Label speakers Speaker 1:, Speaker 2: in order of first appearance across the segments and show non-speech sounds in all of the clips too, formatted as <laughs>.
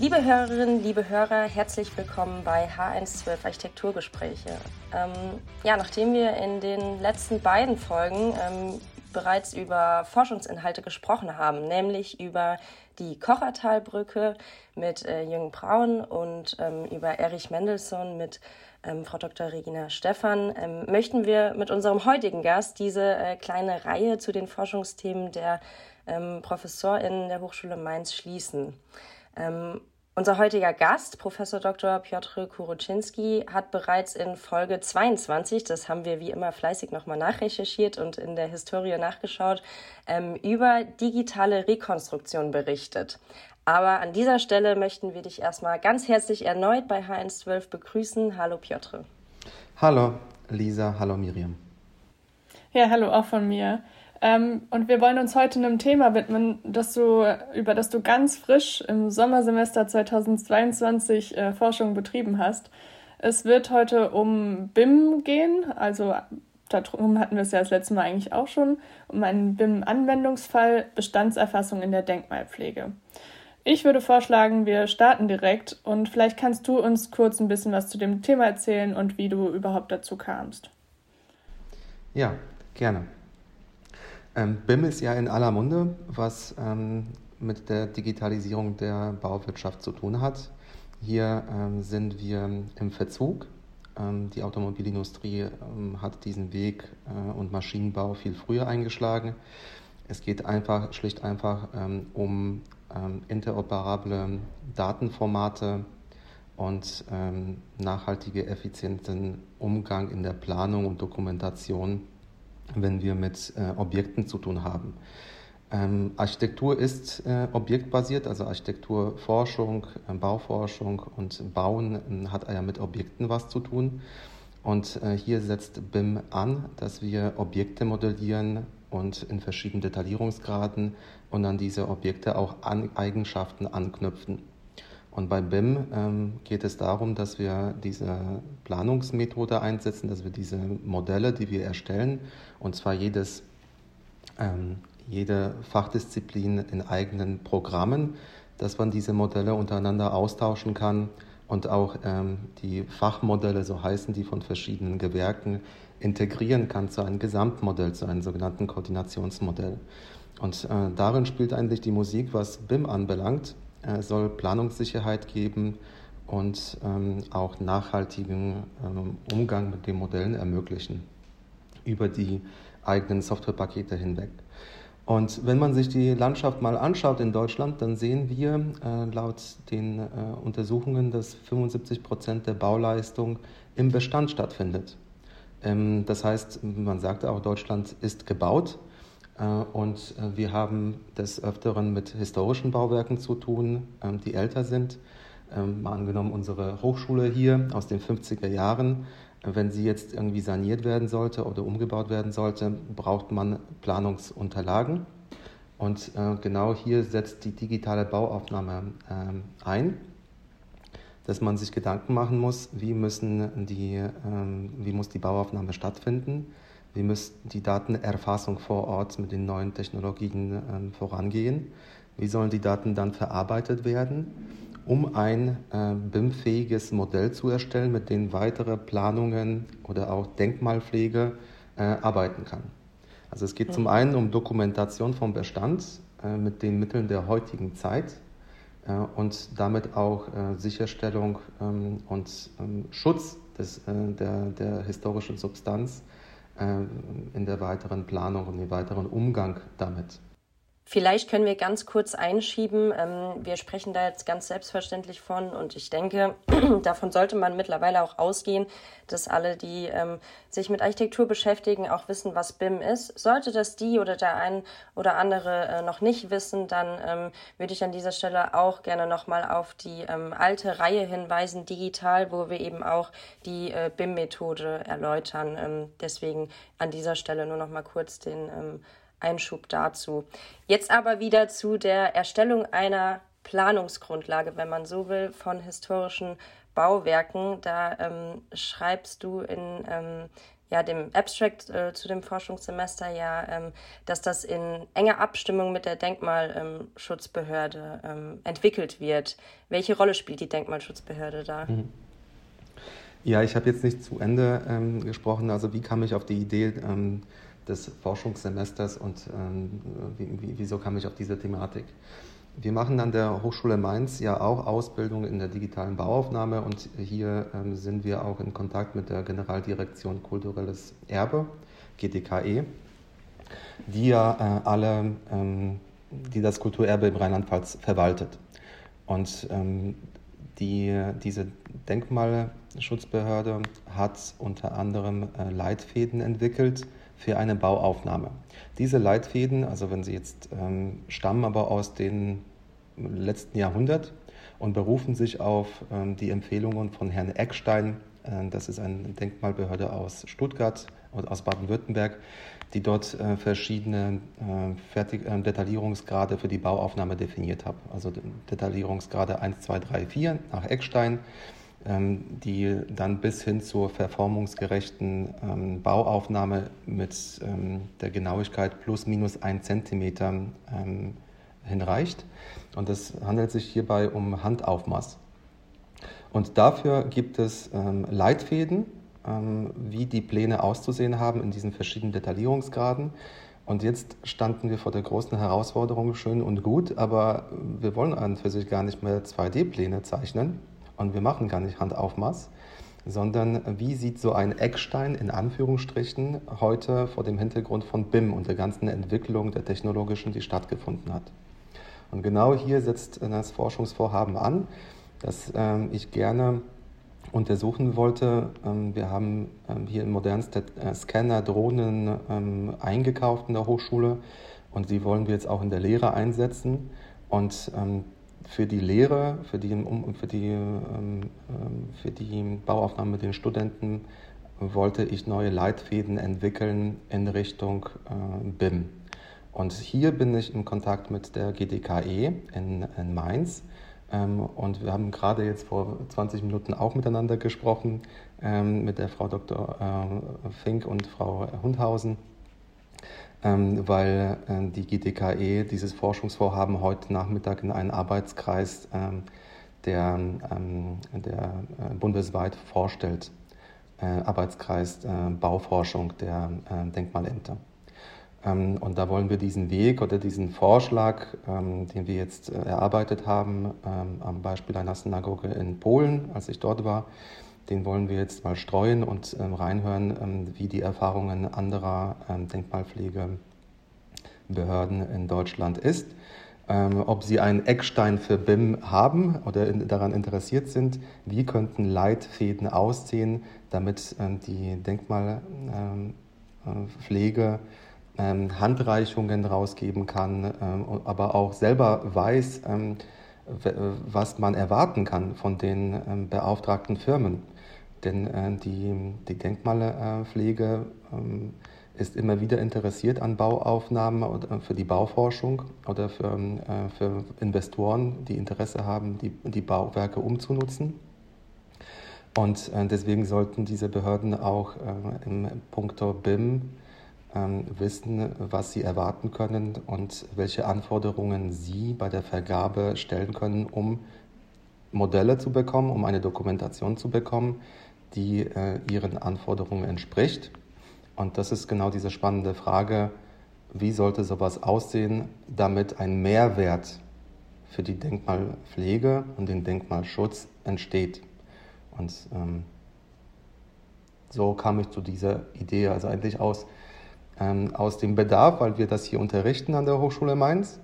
Speaker 1: Liebe Hörerinnen, liebe Hörer, herzlich willkommen bei H112 Architekturgespräche. Ähm, ja, nachdem wir in den letzten beiden Folgen ähm, bereits über Forschungsinhalte gesprochen haben, nämlich über die Kochertalbrücke mit äh, Jürgen Braun und ähm, über Erich Mendelssohn mit ähm, Frau Dr. Regina Stephan, ähm, möchten wir mit unserem heutigen Gast diese äh, kleine Reihe zu den Forschungsthemen der ähm, ProfessorInnen der Hochschule Mainz schließen. Unser heutiger Gast, Professor Dr. Piotr Kuruczynski, hat bereits in Folge 22, das haben wir wie immer fleißig nochmal nachrecherchiert und in der Historie nachgeschaut, ähm, über digitale Rekonstruktion berichtet. Aber an dieser Stelle möchten wir dich erstmal ganz herzlich erneut bei H112 begrüßen. Hallo Piotr.
Speaker 2: Hallo Lisa, hallo Miriam.
Speaker 3: Ja, hallo auch von mir. Ähm, und wir wollen uns heute einem Thema widmen, das du, über das du ganz frisch im Sommersemester 2022 äh, Forschung betrieben hast. Es wird heute um BIM gehen, also darum hatten wir es ja das letzte Mal eigentlich auch schon, um einen BIM-Anwendungsfall Bestandserfassung in der Denkmalpflege. Ich würde vorschlagen, wir starten direkt und vielleicht kannst du uns kurz ein bisschen was zu dem Thema erzählen und wie du überhaupt dazu kamst.
Speaker 2: Ja, gerne. Ähm, BIM ist ja in aller Munde, was ähm, mit der Digitalisierung der Bauwirtschaft zu tun hat. Hier ähm, sind wir im Verzug. Ähm, die Automobilindustrie ähm, hat diesen Weg äh, und Maschinenbau viel früher eingeschlagen. Es geht einfach, schlicht einfach ähm, um interoperable Datenformate und nachhaltige, effizienten Umgang in der Planung und Dokumentation wenn wir mit äh, Objekten zu tun haben. Ähm, Architektur ist äh, objektbasiert, also Architekturforschung, äh, Bauforschung und Bauen äh, hat ja mit Objekten was zu tun. Und äh, hier setzt BIM an, dass wir Objekte modellieren und in verschiedenen Detaillierungsgraden und an diese Objekte auch an Eigenschaften anknüpfen. Und bei BIM ähm, geht es darum, dass wir diese Planungsmethode einsetzen, dass wir diese Modelle, die wir erstellen, und zwar jedes, ähm, jede Fachdisziplin in eigenen Programmen, dass man diese Modelle untereinander austauschen kann und auch ähm, die Fachmodelle, so heißen die von verschiedenen Gewerken, integrieren kann zu einem Gesamtmodell, zu einem sogenannten Koordinationsmodell. Und äh, darin spielt eigentlich die Musik, was BIM anbelangt. Es soll Planungssicherheit geben und ähm, auch nachhaltigen ähm, Umgang mit den Modellen ermöglichen über die eigenen Softwarepakete hinweg. Und wenn man sich die Landschaft mal anschaut in Deutschland, dann sehen wir äh, laut den äh, Untersuchungen, dass 75 Prozent der Bauleistung im Bestand stattfindet. Ähm, das heißt, man sagt auch, Deutschland ist gebaut äh, und äh, wir haben des Öfteren mit historischen Bauwerken zu tun, ähm, die älter sind. Ähm, mal angenommen unsere Hochschule hier aus den 50er Jahren. Wenn sie jetzt irgendwie saniert werden sollte oder umgebaut werden sollte, braucht man Planungsunterlagen. Und äh, genau hier setzt die digitale Bauaufnahme ähm, ein, dass man sich Gedanken machen muss, wie, müssen die, wie muss die Bauaufnahme stattfinden wie muss die Datenerfassung vor Ort mit den neuen Technologien äh, vorangehen? Wie sollen die Daten dann verarbeitet werden, um ein äh, BIM-fähiges Modell zu erstellen, mit dem weitere Planungen oder auch Denkmalpflege äh, arbeiten kann? Also es geht mhm. zum einen um Dokumentation vom Bestand äh, mit den Mitteln der heutigen Zeit äh, und damit auch äh, Sicherstellung ähm, und ähm, Schutz des, der, der historischen Substanz äh, in der weiteren Planung und im weiteren Umgang damit.
Speaker 1: Vielleicht können wir ganz kurz einschieben. Ähm, wir sprechen da jetzt ganz selbstverständlich von und ich denke, <clears throat> davon sollte man mittlerweile auch ausgehen, dass alle, die ähm, sich mit Architektur beschäftigen, auch wissen, was BIM ist. Sollte das die oder der ein oder andere äh, noch nicht wissen, dann ähm, würde ich an dieser Stelle auch gerne nochmal auf die alte Reihe hinweisen, digital, wo wir eben auch die äh, BIM-Methode erläutern. deswegen an dieser Stelle nur nochmal kurz den Einschub dazu. Jetzt aber wieder zu der Erstellung einer Planungsgrundlage, wenn man so will, von historischen Bauwerken. Da ähm, schreibst du in, ähm, ja, dem Abstract äh, zu dem Forschungssemester ja, ähm, dass das in enger Abstimmung mit der Denkmalschutzbehörde ähm, entwickelt wird. Welche Rolle spielt die Denkmalschutzbehörde da? Mhm.
Speaker 2: Ja, ich habe jetzt nicht zu Ende ähm, gesprochen. Also wie kam ich auf die Idee ähm, des Forschungssemesters und ähm, wie, wieso kam ich auf diese Thematik? Wir machen an der Hochschule Mainz ja auch Ausbildung in der digitalen Bauaufnahme und hier ähm, sind wir auch in Kontakt mit der Generaldirektion Kulturelles Erbe, GDKE, die ja äh, alle, ähm, die das Kulturerbe im Rheinland-Pfalz verwaltet. Und die, diese Denkmalschutzbehörde hat unter anderem äh, Leitfäden entwickelt für eine Bauaufnahme. Diese Leitfäden, also wenn sie jetzt ähm, stammen aber aus dem letzten Jahrhundert und berufen sich auf ähm, die Empfehlungen von Herrn Eckstein, äh, das ist eine Denkmalbehörde aus Stuttgart oder aus Baden-Württemberg, die dort äh, verschiedene äh, Fertig äh, Detaillierungsgrade für die Bauaufnahme definiert hat. Also Detaillierungsgrade 1, 2, 3, 4 nach Eckstein, die dann bis hin zur verformungsgerechten ähm, Bauaufnahme mit ähm, der Genauigkeit plus minus 1 Zentimeter ähm, hinreicht. Und es handelt sich hierbei um Handaufmaß. Und dafür gibt es ähm, Leitfäden, ähm, wie die Pläne auszusehen haben in diesen verschiedenen Detaillierungsgraden. Und jetzt standen wir vor der großen Herausforderung, schön und gut, aber wir wollen an und für sich gar nicht mehr 2D-Pläne zeichnen und wir machen gar nicht Handaufmaß, sondern wie sieht so ein Eckstein in Anführungsstrichen heute vor dem Hintergrund von BIM und der ganzen Entwicklung der technologischen, die stattgefunden hat. Und genau hier setzt das Forschungsvorhaben an, dass ähm, ich gerne untersuchen wollte. Ähm, wir haben ähm, hier modernste äh, Scanner, Drohnen eingekauft in der Hochschule und die wollen wir jetzt auch in der Lehre einsetzen. Und für die Lehre, für die, für die, für die Bauaufnahme mit den Studenten wollte ich neue Leitfäden entwickeln in Richtung BIM. Und hier bin ich in Kontakt mit der GDKE in, in Mainz ähm, und wir haben gerade jetzt vor 20 Minuten auch miteinander gesprochen ähm, mit der Frau Dr. Äh, Fink und Frau Hundhausen, ähm, weil äh, die GDKE dieses Forschungsvorhaben heute Nachmittag in einen Arbeitskreis, der, der äh, bundesweit vorstellt, Arbeitskreis Bauforschung der Denkmalämter. Ähm, und da wollen wir diesen Weg oder diesen Vorschlag, ähm, den wir jetzt äh, erarbeitet haben, ähm, am Beispiel einer Synagoge in Polen, als ich dort war, den wollen wir jetzt mal streuen und reinhören, wie die Erfahrungen anderer Denkmalpflegebehörden in Deutschland ist. Ob sie einen Eckstein für BIM haben oder daran interessiert sind, wie könnten Leitfäden aussehen, damit die Denkmalpflege ähm, Handreichungen rausgeben kann, ähm, aber auch selber weiß, ähm, was man erwarten kann von den ähm, beauftragten Firmen. Denn äh, die, die Denkmalpflege ähm, ist immer wieder interessiert an Bauaufnahmen oder für die Bauforschung oder für, äh, für Investoren, die Interesse haben, die, die Bauwerke umzunutzen. Und äh, deswegen sollten diese Behörden auch äh, im Punkto BIM ähm, wissen, was sie erwarten können und welche Anforderungen sie bei der Vergabe stellen können, um Modelle zu bekommen, um eine Dokumentation zu bekommen, die äh, ihren Anforderungen entspricht. Und das ist genau diese spannende Frage, wie sollte sowas aussehen, damit ein Mehrwert für die Denkmalpflege und den Denkmalschutz entsteht. Und ähm, so kam ich zu dieser Idee, also eigentlich aus ähm, aus dem Bedarf, weil wir das hier unterrichten an der Hochschule Mainz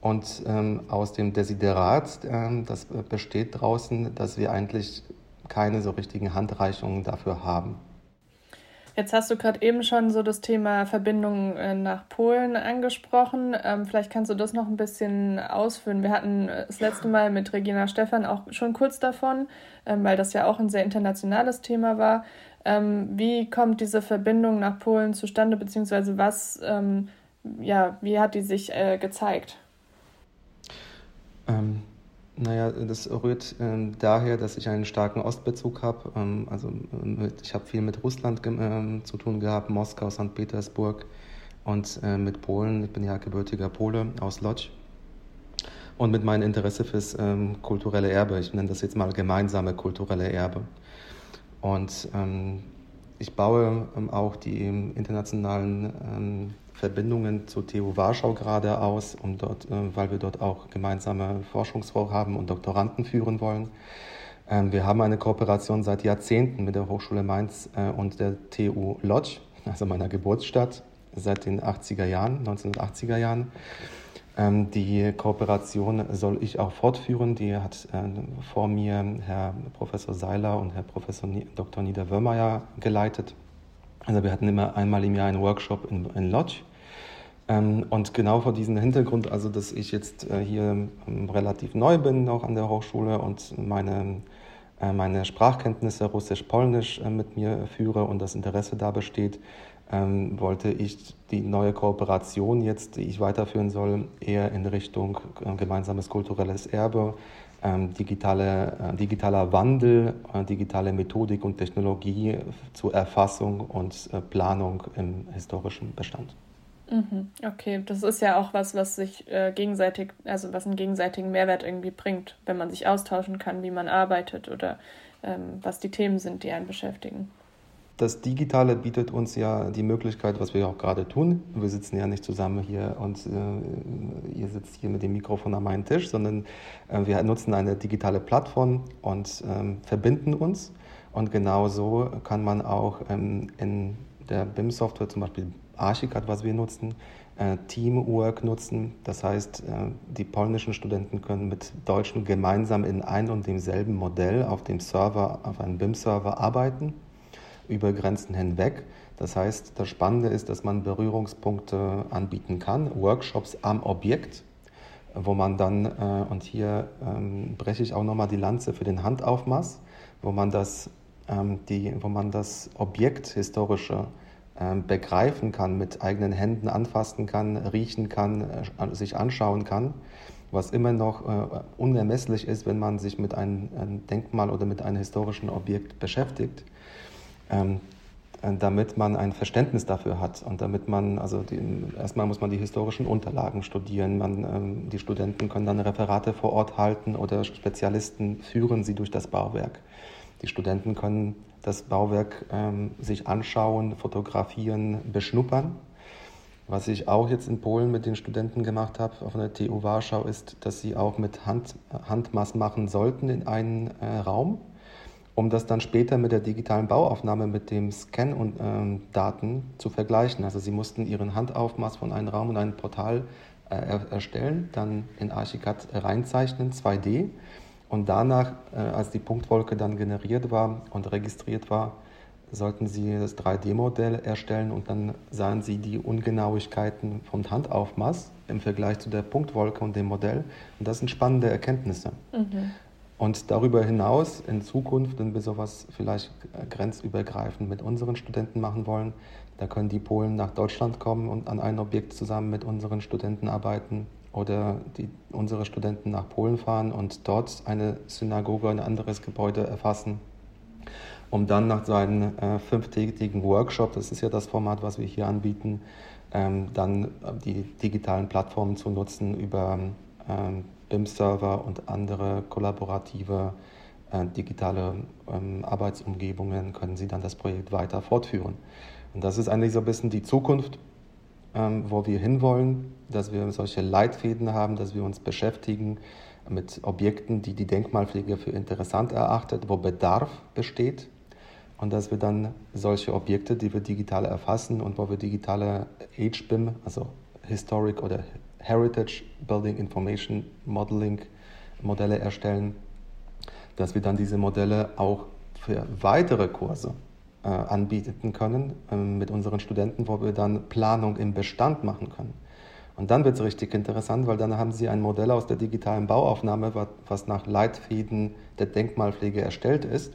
Speaker 2: und ähm, aus dem Desiderat, ähm, das besteht draußen, dass wir eigentlich keine so richtigen Handreichungen dafür haben.
Speaker 3: Jetzt hast du gerade eben schon so das Thema Verbindung äh, nach Polen angesprochen. Ähm, vielleicht kannst du das noch ein bisschen ausführen. Wir hatten äh, das letzte Mal mit Regina Stephan auch schon kurz davon, ähm, weil das ja auch ein sehr internationales Thema war. Ähm, wie kommt diese Verbindung nach Polen zustande, beziehungsweise was, ähm, ja, wie hat die sich äh, gezeigt?
Speaker 2: Ähm, Naja, das rührt ähm, daher, dass ich einen starken Ostbezug habe. Ähm, also mit, ich habe viel mit Russland ähm, zu tun gehabt, Moskau, St. Petersburg und äh, mit Polen. Ich bin ja gebürtiger Pole aus Lodz. Und mit meinem Interesse fürs ähm, kulturelle Erbe. Ich nenne das jetzt mal gemeinsame kulturelle Erbe. Und ähm, ich baue ähm, auch die internationalen Verbindungen zur TU Warschau gerade aus, um dort, äh, weil wir dort auch gemeinsame Forschungsvorhaben und Doktoranden führen wollen. Ähm, wir haben eine Kooperation seit Jahrzehnten mit der Hochschule Mainz äh, und der TU Lodz, also meiner Geburtsstadt, seit den 80er Jahren, 1980er Jahren. Ähm, die Kooperation soll ich auch fortführen. Die hat äh, vor mir Herr Professor Seiler und Herr Professor Dr. Niederwürmeier geleitet. Also wir hatten immer einmal im Jahr einen Workshop in, in Lodz. Ähm, und genau vor diesem Hintergrund, also dass ich jetzt äh, hier ähm, relativ neu bin noch an der Hochschule und meine, äh, meine Sprachkenntnisse Russisch-Polnisch mit mir führe und das Interesse da besteht, ähm, wollte ich die neue Kooperation jetzt, die ich weiterführen soll, eher in Richtung äh, gemeinsames kulturelles Erbe, ähm, digitale, äh, digitaler Wandel, äh, digitale Methodik und Technologie zur Erfassung und äh, Planung im historischen Bestand.
Speaker 3: Mhm, okay, das ist ja auch was, was sich äh, gegenseitig, also was einen gegenseitigen Mehrwert irgendwie bringt, wenn man sich austauschen kann, wie man arbeitet oder ähm, was die Themen sind, die einen beschäftigen.
Speaker 2: Das Digitale bietet uns ja die Möglichkeit, was wir auch gerade tun. Wir sitzen ja nicht zusammen hier und äh, ihr sitzt hier mit dem Mikrofon an meinem Tisch, sondern äh, wir nutzen eine digitale Plattform und ähm, verbinden uns. Und genauso kann man auch ähm, in der BIM-Software, zum Beispiel Archicad, was wir nutzen, äh, Teamwork nutzen. Das heißt, äh, die polnischen Studenten können mit Deutschen gemeinsam in ein und demselben Modell auf dem Server, auf einem BIM-Server arbeiten über Grenzen hinweg. Das heißt, das Spannende ist, dass man Berührungspunkte anbieten kann, Workshops am Objekt, wo man dann, äh, und hier ähm, breche ich auch nochmal die Lanze für den Handaufmaß, wo man das, ähm, die, wo man das Objekt historische ähm, begreifen kann, mit eigenen Händen anfassen kann, riechen kann, äh, sich anschauen kann, was immer noch äh, unermesslich ist, wenn man sich mit einem Denkmal oder mit einem historischen Objekt beschäftigt ähm, äh, damit man ein Verständnis dafür hat und damit man, also die, erstmal muss man die historischen Unterlagen studieren, man, ähm, die Studenten können dann Referate vor Ort halten oder Spezialisten führen sie durch das Bauwerk. Die Studenten können das Bauwerk ähm, sich anschauen, fotografieren, beschnuppern. Was ich auch jetzt in Polen mit den Studenten gemacht habe, auf der TU Warschau, ist, dass sie auch mit Hand, Handmaß machen sollten in einen äh, Raum um das dann später mit der digitalen Bauaufnahme mit dem Scan und ähm, Daten zu vergleichen. Also sie mussten ihren Handaufmaß von einem Raum und einem Portal äh, erstellen, dann in Archicad reinzeichnen, 2D und danach, äh, als die Punktwolke dann generiert war und registriert war, sollten Sie das 3D-Modell erstellen und dann sahen Sie die Ungenauigkeiten vom Handaufmaß im Vergleich zu der Punktwolke und dem Modell. Und das sind spannende Erkenntnisse. Mhm. Und darüber hinaus in Zukunft, wenn wir sowas vielleicht grenzübergreifend mit unseren Studenten machen wollen, da können die Polen nach Deutschland kommen und an ein Objekt zusammen mit unseren Studenten arbeiten oder die, unsere Studenten nach Polen fahren und dort eine Synagoge, ein anderes Gebäude erfassen, um dann nach seinem äh, fünftägigen Workshop, das ist ja das Format, was wir hier anbieten, ähm, dann die digitalen Plattformen zu nutzen über ähm, BIM-Server und andere kollaborative äh, digitale ähm, Arbeitsumgebungen können Sie dann das Projekt weiter fortführen. Und das ist eigentlich so ein bisschen die Zukunft, ähm, wo wir hinwollen, dass wir solche Leitfäden haben, dass wir uns beschäftigen mit Objekten, die die Denkmalpflege für interessant erachtet, wo Bedarf besteht und dass wir dann solche Objekte, die wir digital erfassen und wo wir digitale HBIM, also Historic oder Heritage Building Information Modeling Modelle erstellen, dass wir dann diese Modelle auch für weitere Kurse äh, anbieten können äh, mit unseren Studenten, wo wir dann Planung im Bestand machen können. Und dann wird es richtig interessant, weil dann haben Sie ein Modell aus der digitalen Bauaufnahme, was nach Leitfäden der Denkmalpflege erstellt ist.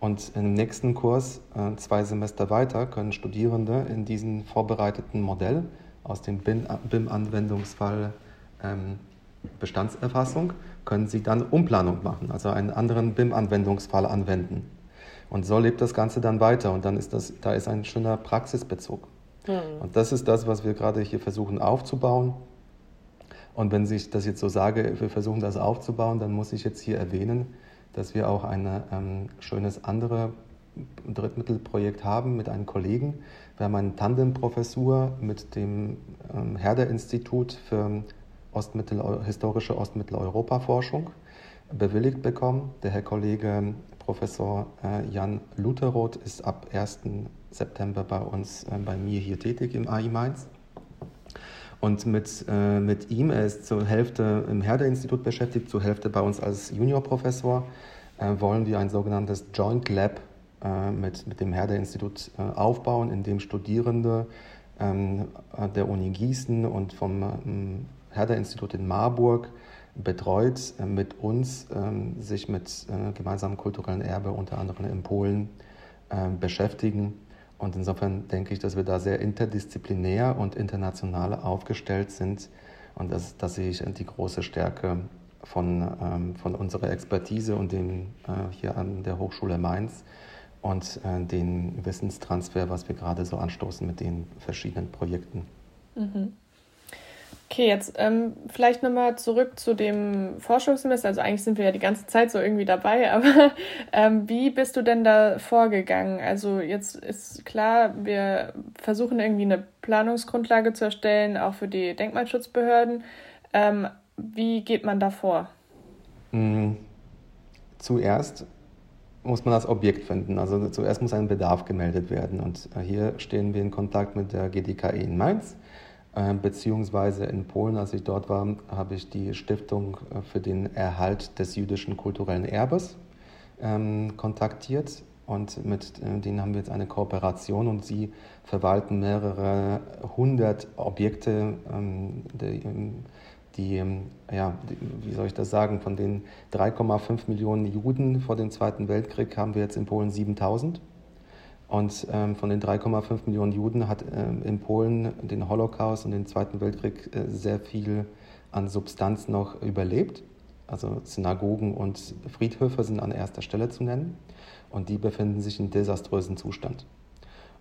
Speaker 2: Und im nächsten Kurs, äh, zwei Semester weiter, können Studierende in diesem vorbereiteten Modell aus dem BIM-Anwendungsfall ähm, Bestandserfassung können Sie dann Umplanung machen, also einen anderen BIM-Anwendungsfall anwenden. Und so lebt das Ganze dann weiter und dann ist das, da ist ein schöner Praxisbezug. Mhm. Und das ist das, was wir gerade hier versuchen aufzubauen. Und wenn ich das jetzt so sage, wir versuchen das aufzubauen, dann muss ich jetzt hier erwähnen, dass wir auch ein ähm, schönes andere Drittmittelprojekt haben mit einem Kollegen. Wir haben eine Tandemprofessur mit dem ähm, Herder-Institut für Ostmittel, historische Ostmitteleuropa-Forschung bewilligt bekommen. Der Herr Kollege Professor äh, Jan Lutheroth ist ab 1. September bei uns, äh, bei mir hier tätig im AI Mainz. Und mit, äh, mit ihm, er ist zur Hälfte im Herder-Institut beschäftigt, zur Hälfte bei uns als Juniorprofessor, wollen wir ein sogenanntes Joint Lab mit, mit dem Herder-Institut aufbauen, in dem Studierende ähm, der Uni Gießen und vom ähm, Herder-Institut in Marburg betreut äh, mit uns ähm, sich mit äh, gemeinsamem kulturellen Erbe, unter anderem in Polen, äh, beschäftigen. Und insofern denke ich, dass wir da sehr interdisziplinär und international aufgestellt sind. Und das, das sehe ich die große Stärke von, von unserer Expertise und dem äh, hier an der Hochschule Mainz und äh, den Wissenstransfer, was wir gerade so anstoßen mit den verschiedenen Projekten.
Speaker 3: Mhm. Okay, jetzt ähm, vielleicht nochmal zurück zu dem Forschungssemester. Also eigentlich sind wir ja die ganze Zeit so irgendwie dabei, <laughs> aber ähm, wie bist du denn da vorgegangen? Also jetzt ist klar, wir versuchen irgendwie eine Planungsgrundlage zu erstellen, auch für die Denkmalschutzbehörden. Ähm, wie geht man da vor?
Speaker 2: Mhm. Zuerst muss man das Objekt finden. Also zuerst muss ein Bedarf gemeldet werden. Und äh, hier stehen wir in Kontakt mit der GDKE in Mainz äh, beziehungsweise in Polen, als ich dort war, habe ich die Stiftung äh, für den Erhalt des jüdischen kulturellen Erbes ähm, kontaktiert und mit denen haben wir jetzt eine Kooperation und sie verwalten mehrere hundert Objekte, ähm, die, ähm, ja, wie soll ich das sagen, von den 3,5 Millionen Juden vor dem Zweiten Weltkrieg haben wir jetzt in Polen 7000. Und ähm, von den 3,5 Millionen Juden hat ähm, in Polen den Holocaust und den Zweiten Weltkrieg äh, sehr viel an Substanz noch überlebt. Also Synagogen und Friedhöfe sind an erster Stelle zu nennen. Und die befinden sich in desaströsem Zustand.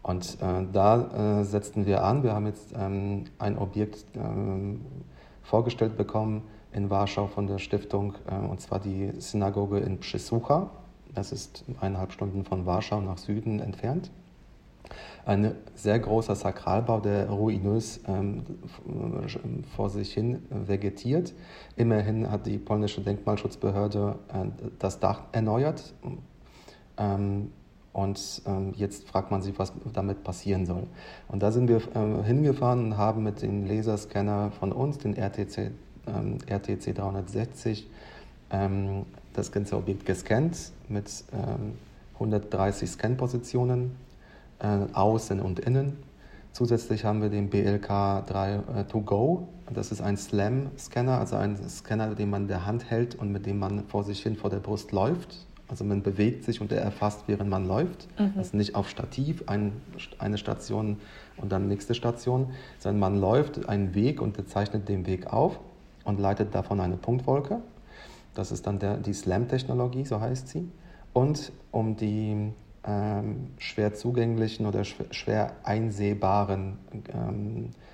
Speaker 2: Und äh, da äh, setzten wir an. Wir haben jetzt ähm, ein Objekt ähm, vorgestellt bekommen in Warschau von der Stiftung, äh, und zwar die Synagoge in Przysłucha. Das ist eineinhalb Stunden von Warschau nach Süden entfernt. Ein sehr großer Sakralbau, der ruinös ähm, vor sich hin vegetiert. Immerhin hat die polnische Denkmalschutzbehörde äh, das Dach erneuert. Ähm, und ähm, jetzt fragt man sich, was damit passieren soll. Und da sind wir äh, hingefahren und haben mit dem Laserscanner von uns, den RTC, ähm, RTC 360, ähm, das ganze Objekt gescannt mit ähm, 130 Scanpositionen, äh, außen und innen. Zusätzlich haben wir den BLK 3 äh, To Go. Das ist ein Slam-Scanner, also ein Scanner, den man in der Hand hält und mit dem man vor sich hin vor der Brust läuft. Also man bewegt sich und er erfasst, während man läuft. Mhm. Ist nicht auf Stativ, ein, eine Station und dann nächste Station, sondern man läuft einen Weg und er zeichnet den Weg auf und leitet davon eine Punktwolke. Das ist dann der, die SLAM-Technologie, so heißt sie. Und um die ähm, schwer zugänglichen oder schwer, einsehbaren ähm, äh,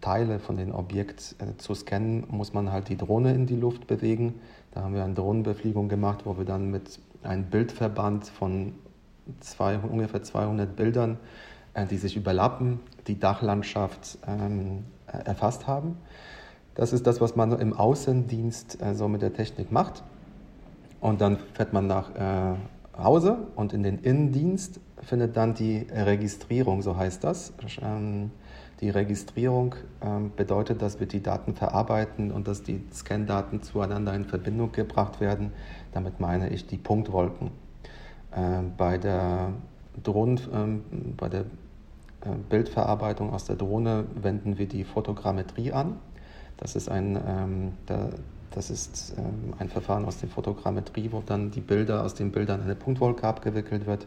Speaker 2: Teile von dem Objekt äh, zu scannen, muss man halt die Drohne in die Luft bewegen. Da haben wir eine Drohnenbefliegung gemacht, wo wir dann mit einem Bildverband von zwei, ungefähr 200 Bildern, äh, die sich überlappen, die Dachlandschaft ähm, erfasst haben. Das ist das, was man im Außendienst äh, so mit der Technik macht. Und dann fährt man nach äh, Hause und in den Innendienst findet dann die Registrierung, so heißt das. Die Registrierung ähm, bedeutet, dass wir die Daten verarbeiten und dass die Scan-Daten zueinander in Verbindung gebracht werden. Damit meine ich die Punktwolken. Ähm, bei der Drohnen, ähm, bei der äh, Bildverarbeitung aus der Drohne wenden wir die Fotogrammetrie an. Das ist ein, ähm, da, das ist ähm, ein Verfahren aus der Fotogrammetrie, wo dann die Bilder aus den Bildern eine Punktwolke abgewickelt wird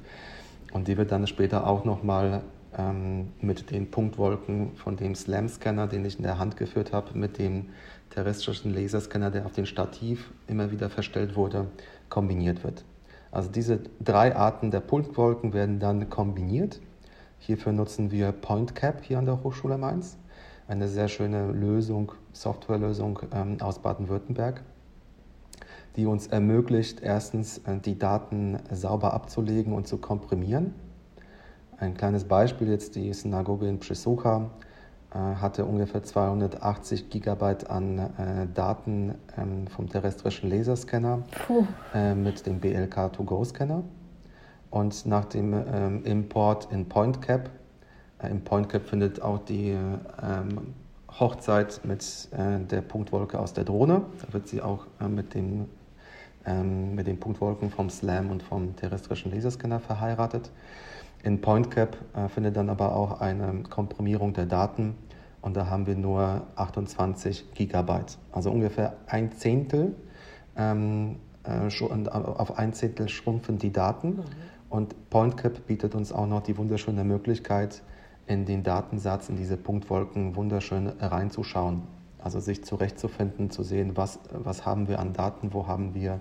Speaker 2: und die wird dann später auch nochmal ähm, mit den Punktwolken von dem SLAM-Scanner, den ich in der Hand geführt habe, mit dem terrestrischen Laserscanner, der auf dem Stativ immer wieder verstellt wurde, kombiniert wird. Also diese drei Arten der Punktwolken werden dann kombiniert. Hierfür nutzen wir PointCap hier an der Hochschule Mainz, eine sehr schöne Lösung, Softwarelösung ähm, aus Baden-Württemberg, die uns ermöglicht, erstens äh, die Daten sauber abzulegen und zu komprimieren. Ein kleines Beispiel jetzt, die Synagoge in Przesucha äh, hatte ungefähr 280 Gigabyte an äh, Daten ähm, vom terrestrischen Laserscanner äh, mit dem BLK2Go-Scanner. Und nach dem ähm, Import in PointCap, äh, im PointCap findet auch die ähm, Hochzeit mit äh, der Punktwolke aus der Drohne. Da wird sie auch äh, mit, dem, ähm, mit den Punktwolken vom SLAM und vom terrestrischen Laserscanner verheiratet. In PointCap äh, findet dann aber auch eine Komprimierung der Daten und da haben wir nur 28 Gigabyte, also ungefähr ein Zehntel. Ähm, äh, auf ein Zehntel schrumpfen die Daten mhm. und PointCap bietet uns auch noch die wunderschöne Möglichkeit, in den Datensatz, in diese Punktwolken wunderschön reinzuschauen. Also sich zurechtzufinden, zu sehen, was, was haben wir an Daten, wo haben wir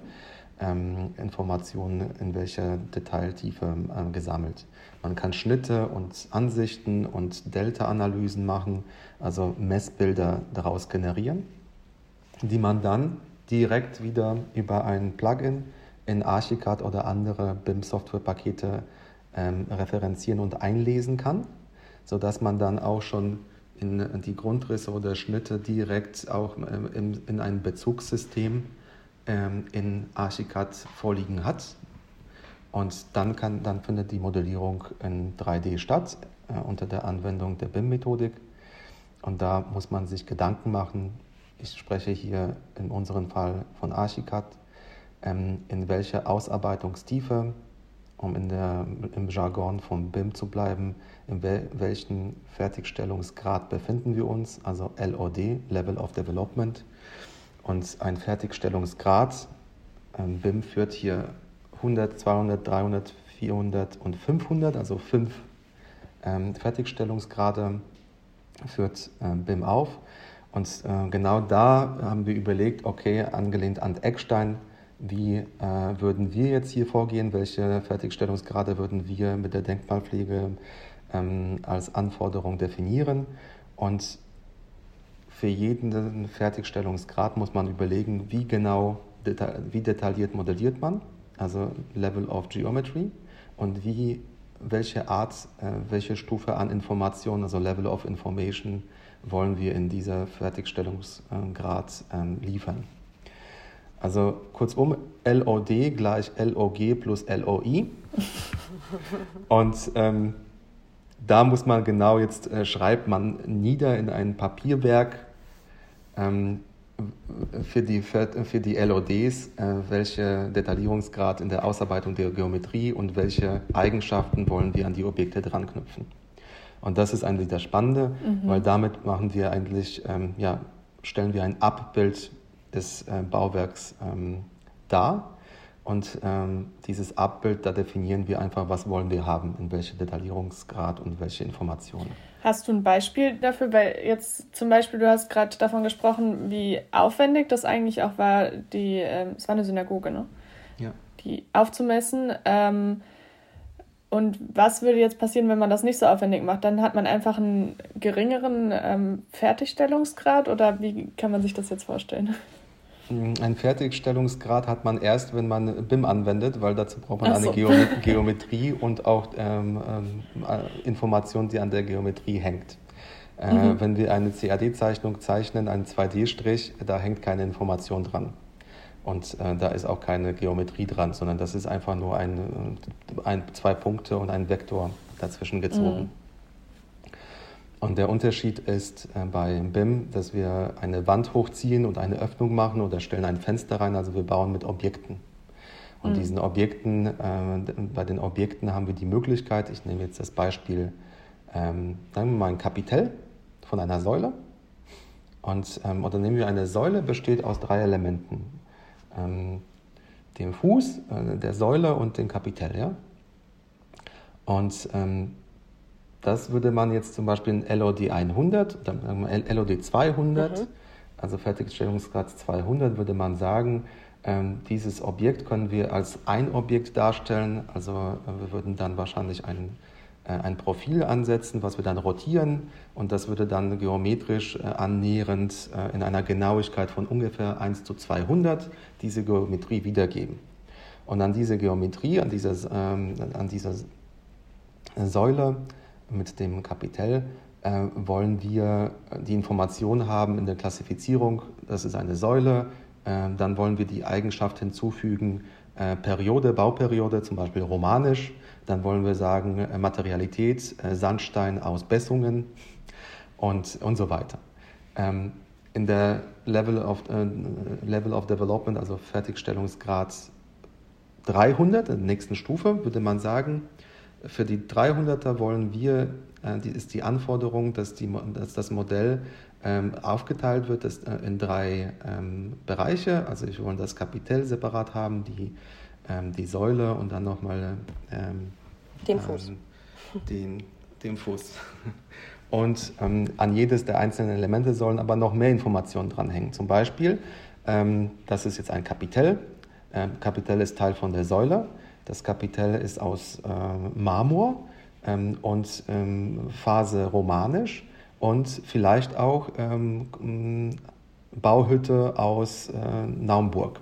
Speaker 2: ähm, Informationen in welcher Detailtiefe äh, gesammelt. Man kann Schnitte und Ansichten und Delta-Analysen machen, also Messbilder daraus generieren, die man dann direkt wieder über ein Plugin in Archicad oder andere BIM-Software-Pakete ähm, referenzieren und einlesen kann, sodass man dann auch schon in die Grundrisse oder Schnitte direkt auch ähm, in, in ein Bezugssystem ähm, in Archicad vorliegen hat. Und dann, kann, dann findet die Modellierung in 3D statt äh, unter der Anwendung der BIM-Methodik. Und da muss man sich Gedanken machen. Ich spreche hier in unserem Fall von Archicad, ähm, in welcher Ausarbeitungstiefe, um in der, im Jargon von BIM zu bleiben, in wel, welchem Fertigstellungsgrad befinden wir uns, also LOD, Level of Development. Und ein Fertigstellungsgrad, ähm, BIM führt hier 100, 200, 300, 400 und 500, also fünf ähm, Fertigstellungsgrade führt äh, BIM auf. Und äh, genau da haben wir überlegt, okay, angelehnt an Eckstein, wie äh, würden wir jetzt hier vorgehen, welche Fertigstellungsgrade würden wir mit der Denkmalpflege ähm, als Anforderung definieren. Und für jeden Fertigstellungsgrad muss man überlegen, wie genau, wie detailliert modelliert man, also Level of Geometry, und wie, welche Art, äh, welche Stufe an Information, also Level of Information, wollen wir in dieser Fertigstellungsgrad ähm, liefern. Also kurzum, LOD gleich LOG plus LOI. <laughs> Und ähm, da muss man genau jetzt, äh, schreibt man nieder in ein Papierwerk, ähm, für die, für die LODs, äh, welche Detaillierungsgrad in der Ausarbeitung der Geometrie und welche Eigenschaften wollen wir an die Objekte dran knüpfen. Und das ist eigentlich das Spannende, mhm. weil damit machen wir eigentlich, ähm, ja, stellen wir ein Abbild des äh, Bauwerks ähm, dar. Und ähm, dieses Abbild, da definieren wir einfach, was wollen wir haben, in welche Detaillierungsgrad und welche Informationen.
Speaker 3: Hast du ein Beispiel dafür? Weil jetzt zum Beispiel, du hast gerade davon gesprochen, wie aufwendig das eigentlich auch war, die, ähm, es war eine Synagoge, ne?
Speaker 2: Ja.
Speaker 3: Die aufzumessen. Ähm, und was würde jetzt passieren, wenn man das nicht so aufwendig macht? Dann hat man einfach einen geringeren ähm, Fertigstellungsgrad oder wie kann man sich das jetzt vorstellen?
Speaker 2: Ein Fertigstellungsgrad hat man erst, wenn man BIM anwendet, weil dazu braucht man so. eine Geomet <laughs> Geometrie und auch ähm, ähm, Information, die an der Geometrie hängt. Äh, mhm. Wenn wir eine CAD-Zeichnung zeichnen, einen 2D-Strich, da hängt keine Information dran. Und äh, da ist auch keine Geometrie dran, sondern das ist einfach nur ein, ein zwei Punkte und ein Vektor dazwischen gezogen. Mhm. Und der Unterschied ist äh, bei BIM, dass wir eine Wand hochziehen und eine Öffnung machen oder stellen ein Fenster rein. Also wir bauen mit Objekten. Und mhm. diesen Objekten, äh, bei den Objekten haben wir die Möglichkeit, ich nehme jetzt das Beispiel, ähm, sagen wir mal ein Kapitell von einer Säule. Und, ähm, oder nehmen wir eine Säule, besteht aus drei Elementen. Ähm, dem Fuß, äh, der Säule und dem Kapitell. Ja? Und ähm, das würde man jetzt zum Beispiel in LOD 100 oder LOD 200, mhm. also Fertigstellungsgrad 200, würde man sagen, ähm, dieses Objekt können wir als ein Objekt darstellen. Also äh, wir würden dann wahrscheinlich ein, äh, ein Profil ansetzen, was wir dann rotieren und das würde dann geometrisch äh, annähernd äh, in einer Genauigkeit von ungefähr 1 zu 200 diese Geometrie wiedergeben. Und an diese Geometrie, an dieser, ähm, an dieser Säule mit dem Kapitell äh, wollen wir die Information haben in der Klassifizierung, das ist eine Säule, äh, dann wollen wir die Eigenschaft hinzufügen, äh, Periode, Bauperiode, zum Beispiel romanisch, dann wollen wir sagen äh, Materialität, äh, Sandstein aus Bessungen und, und so weiter. Ähm, in der Level of, äh, Level of Development, also Fertigstellungsgrad 300, in der nächsten Stufe, würde man sagen, für die 300er wollen wir, äh, die ist die Anforderung, dass, die, dass das Modell ähm, aufgeteilt wird das, äh, in drei ähm, Bereiche. Also wir wollen das Kapitell separat haben, die, ähm, die Säule und dann nochmal
Speaker 1: ähm, den Fuß. Ähm,
Speaker 2: den, den Fuß. Und ähm, an jedes der einzelnen Elemente sollen aber noch mehr Informationen dranhängen. Zum Beispiel, das ist jetzt ein Kapitell. Kapitell ist Teil von der Säule. Das Kapitell ist aus äh, Marmor ähm, und ähm, Phase romanisch und vielleicht auch ähm, Bauhütte aus äh, Naumburg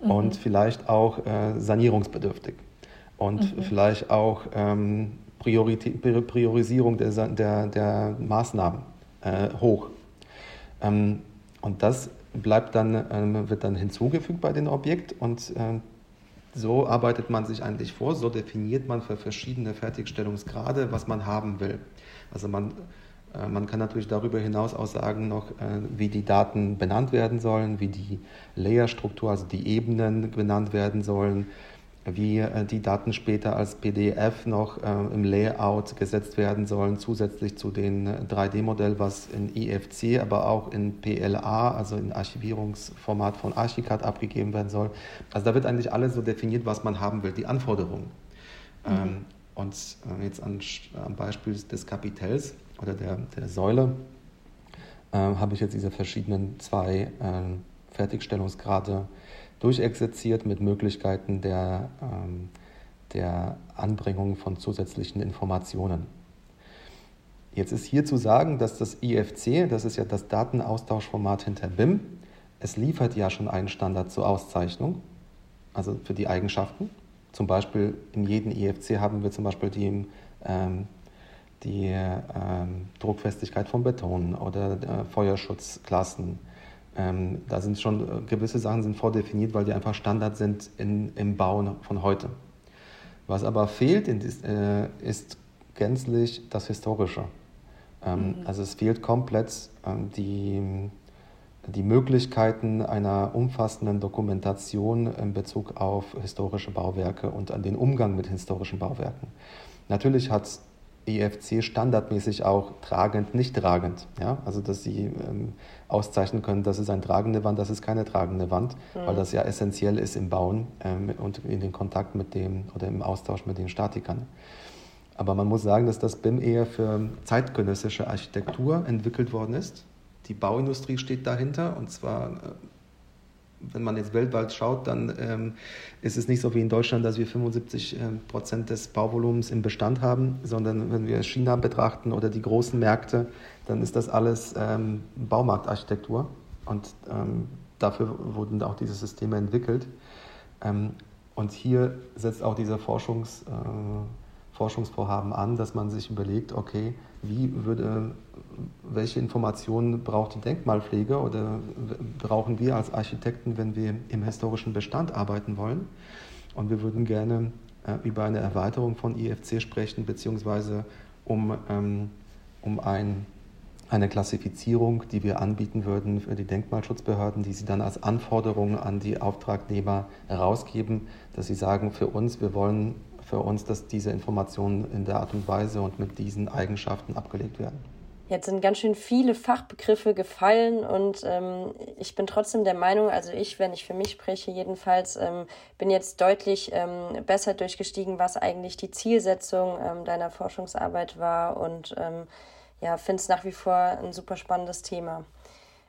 Speaker 2: mhm. und vielleicht auch äh, sanierungsbedürftig und mhm. vielleicht auch Priorisierung der, der, der Maßnahmen äh, hoch. Ähm, und das bleibt dann, ähm, wird dann hinzugefügt bei dem Objekt und äh, so arbeitet man sich eigentlich vor, so definiert man für verschiedene Fertigstellungsgrade, was man haben will. Also man, äh, man kann natürlich darüber hinaus auch sagen noch, äh, wie die Daten benannt werden sollen, wie die Layerstruktur, also die Ebenen benannt werden sollen, wie äh, die Daten später als PDF noch äh, im Layout gesetzt werden sollen, zusätzlich zu dem 3D-Modell, was in IFC, aber auch in PLA, also in Archivierungsformat von Archicad abgegeben werden soll. Also da wird eigentlich alles so definiert, was man haben will, die Anforderungen. Mhm. Ähm, und äh, jetzt an, am Beispiel des Kapitells oder der, der Säule äh, habe ich jetzt diese verschiedenen zwei äh, Fertigstellungsgrade durchexerziert mit Möglichkeiten der, ähm, der Anbringung von zusätzlichen Informationen. Jetzt ist hier zu sagen, dass das IFC, das ist ja das Datenaustauschformat hinter BIM, es liefert ja schon einen Standard zur Auszeichnung, also für die Eigenschaften. Zum Beispiel in jedem IFC haben wir zum Beispiel die, ähm, die ähm, Druckfestigkeit von Beton oder äh, Feuerschutzklassen ähm, da sind schon äh, gewisse Sachen sind vordefiniert, weil die einfach Standard sind in, im Bauen von heute. Was aber fehlt, ist, äh, ist gänzlich das Historische. Ähm, mhm. Also es fehlt komplett ähm, die, die Möglichkeiten einer umfassenden Dokumentation in Bezug auf historische Bauwerke und an den Umgang mit historischen Bauwerken. Natürlich hat EFC standardmäßig auch tragend, nicht tragend. Ja? Also dass sie ähm, auszeichnen können, das ist eine tragende Wand, das ist keine tragende Wand, mhm. weil das ja essentiell ist im Bauen ähm, und in den Kontakt mit dem oder im Austausch mit den Statikern. Aber man muss sagen, dass das BIM eher für zeitgenössische Architektur entwickelt worden ist. Die Bauindustrie steht dahinter und zwar äh, wenn man jetzt weltweit schaut, dann ähm, ist es nicht so wie in Deutschland, dass wir 75 ähm, Prozent des Bauvolumens im Bestand haben, sondern wenn wir China betrachten oder die großen Märkte, dann ist das alles ähm, Baumarktarchitektur und ähm, dafür wurden auch diese Systeme entwickelt. Ähm, und hier setzt auch dieser Forschungs, äh, Forschungsvorhaben an, dass man sich überlegt, okay, wie würde, welche Informationen braucht die Denkmalpflege oder brauchen wir als Architekten, wenn wir im historischen Bestand arbeiten wollen? Und wir würden gerne äh, über eine Erweiterung von IFC sprechen, beziehungsweise um, ähm, um ein, eine Klassifizierung, die wir anbieten würden für die Denkmalschutzbehörden, die sie dann als Anforderung an die Auftragnehmer herausgeben, dass sie sagen, für uns, wir wollen für uns, dass diese Informationen in der Art und Weise und mit diesen Eigenschaften abgelegt werden.
Speaker 1: Jetzt sind ganz schön viele Fachbegriffe gefallen und ähm, ich bin trotzdem der Meinung, also ich, wenn ich für mich spreche, jedenfalls ähm, bin jetzt deutlich ähm, besser durchgestiegen, was eigentlich die Zielsetzung ähm, deiner Forschungsarbeit war und ähm, ja, finde es nach wie vor ein super spannendes Thema.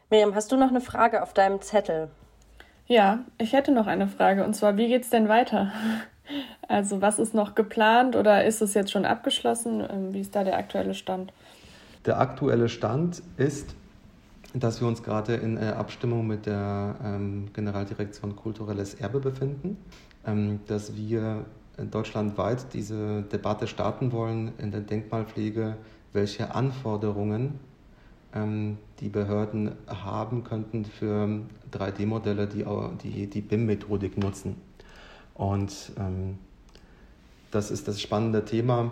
Speaker 1: Miriam, hast du noch eine Frage auf deinem Zettel?
Speaker 3: Ja, ich hätte noch eine Frage und zwar, wie geht es denn weiter? Also was ist noch geplant oder ist es jetzt schon abgeschlossen? Ähm, wie ist da der aktuelle Stand?
Speaker 2: Der aktuelle Stand ist, dass wir uns gerade in äh, Abstimmung mit der ähm, Generaldirektion Kulturelles Erbe befinden, ähm, dass wir deutschlandweit diese Debatte starten wollen in der Denkmalpflege, welche Anforderungen die Behörden haben könnten für 3D-Modelle, die, die die BIM-Methodik nutzen. Und ähm, das ist das spannende Thema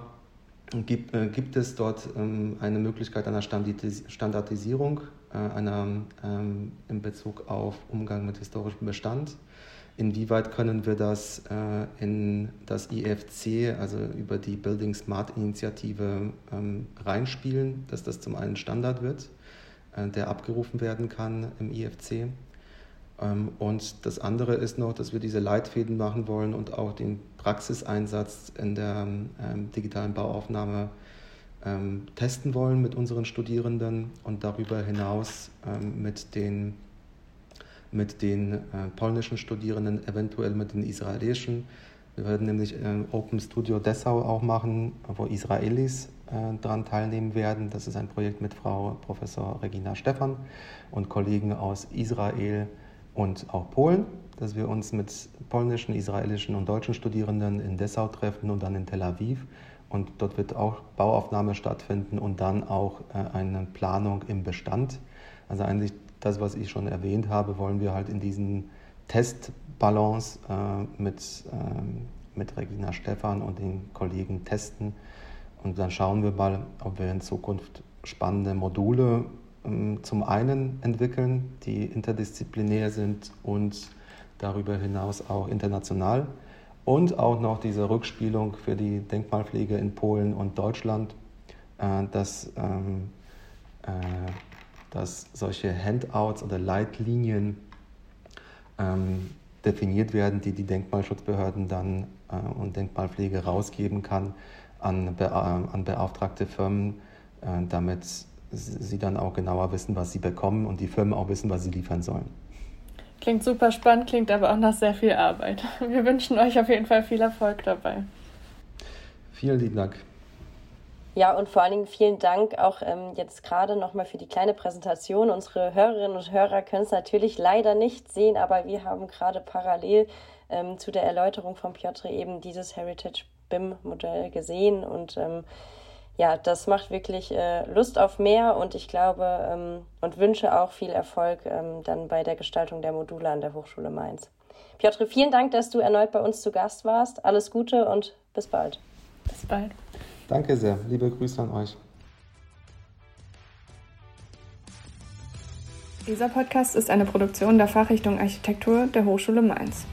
Speaker 2: gibt, äh, gibt es dort ähm, eine Möglichkeit einer Standardis Standardisierung äh, einer, ähm, in Bezug auf Umgang mit historischem Bestand? Inwieweit können wir das äh, in das IFC, also über die Building Smart Initiative, ähm, reinspielen, dass das zum einen Standard wird, äh, der abgerufen werden kann im IFC? Ähm, und das andere ist noch, dass wir diese Leitfäden machen wollen und auch den Praxiseinsatz in der ähm, digitalen Bauaufnahme ähm, testen wollen mit unseren Studierenden und darüber hinaus mit den, mit den äh, polnischen Studierenden, eventuell mit den israelischen. Wir werden nämlich Open Studio Dessau auch machen, wo Israelis äh, daran teilnehmen werden. Das ist ein Projekt mit Frau Professor Regina Stephan und Kollegen aus Israel, und auch Polen, dass wir uns mit polnischen, israelischen und deutschen Studierenden in Dessau treffen und dann in Tel Aviv. Und dort wird auch Bauaufnahme stattfinden und dann auch äh, eine Planung im Bestand. Also eigentlich das, was ich schon erwähnt habe, wollen wir halt in diesen Testballons äh, mit, äh, mit Regina Stephan und den Kollegen testen. Und dann schauen wir mal, ob wir in Zukunft spannende Module ähm, zum einen entwickeln, die interdisziplinär sind und darüber hinaus auch international. Und auch noch diese Rückspielung für die Denkmalpflege in Polen und Deutschland, äh, dass, ähm, äh, dass solche Handouts oder Leitlinien ähm, definiert werden, die die Denkmalschutzbehörden dann äh, und Denkmalpflege rausgeben kann an, an beauftragte Firmen, damit sie dann auch genauer wissen, was sie bekommen und die Firmen auch wissen, was sie liefern sollen.
Speaker 3: Klingt super spannend, klingt aber auch nach sehr viel Arbeit. Wir wünschen euch auf jeden Fall viel Erfolg dabei.
Speaker 2: Vielen lieben Dank.
Speaker 1: Ja, und vor allen Dingen vielen Dank auch ähm, jetzt gerade nochmal für die kleine Präsentation. Unsere Hörerinnen und Hörer können es natürlich leider nicht sehen, aber wir haben gerade parallel ähm, zu der Erläuterung von Piotr eben dieses Heritage BIM-Modell gesehen und ähm, ja, das macht wirklich äh, Lust auf mehr und ich glaube ähm, und wünsche auch viel Erfolg ähm, dann bei der Gestaltung der Module an der Hochschule Mainz. Piotr, vielen Dank, dass du erneut bei uns zu Gast warst. Alles Gute und bis bald.
Speaker 3: Bis bald.
Speaker 2: Danke sehr. Liebe Grüße an euch.
Speaker 3: Dieser Podcast ist eine Produktion der Fachrichtung Architektur der Hochschule Mainz.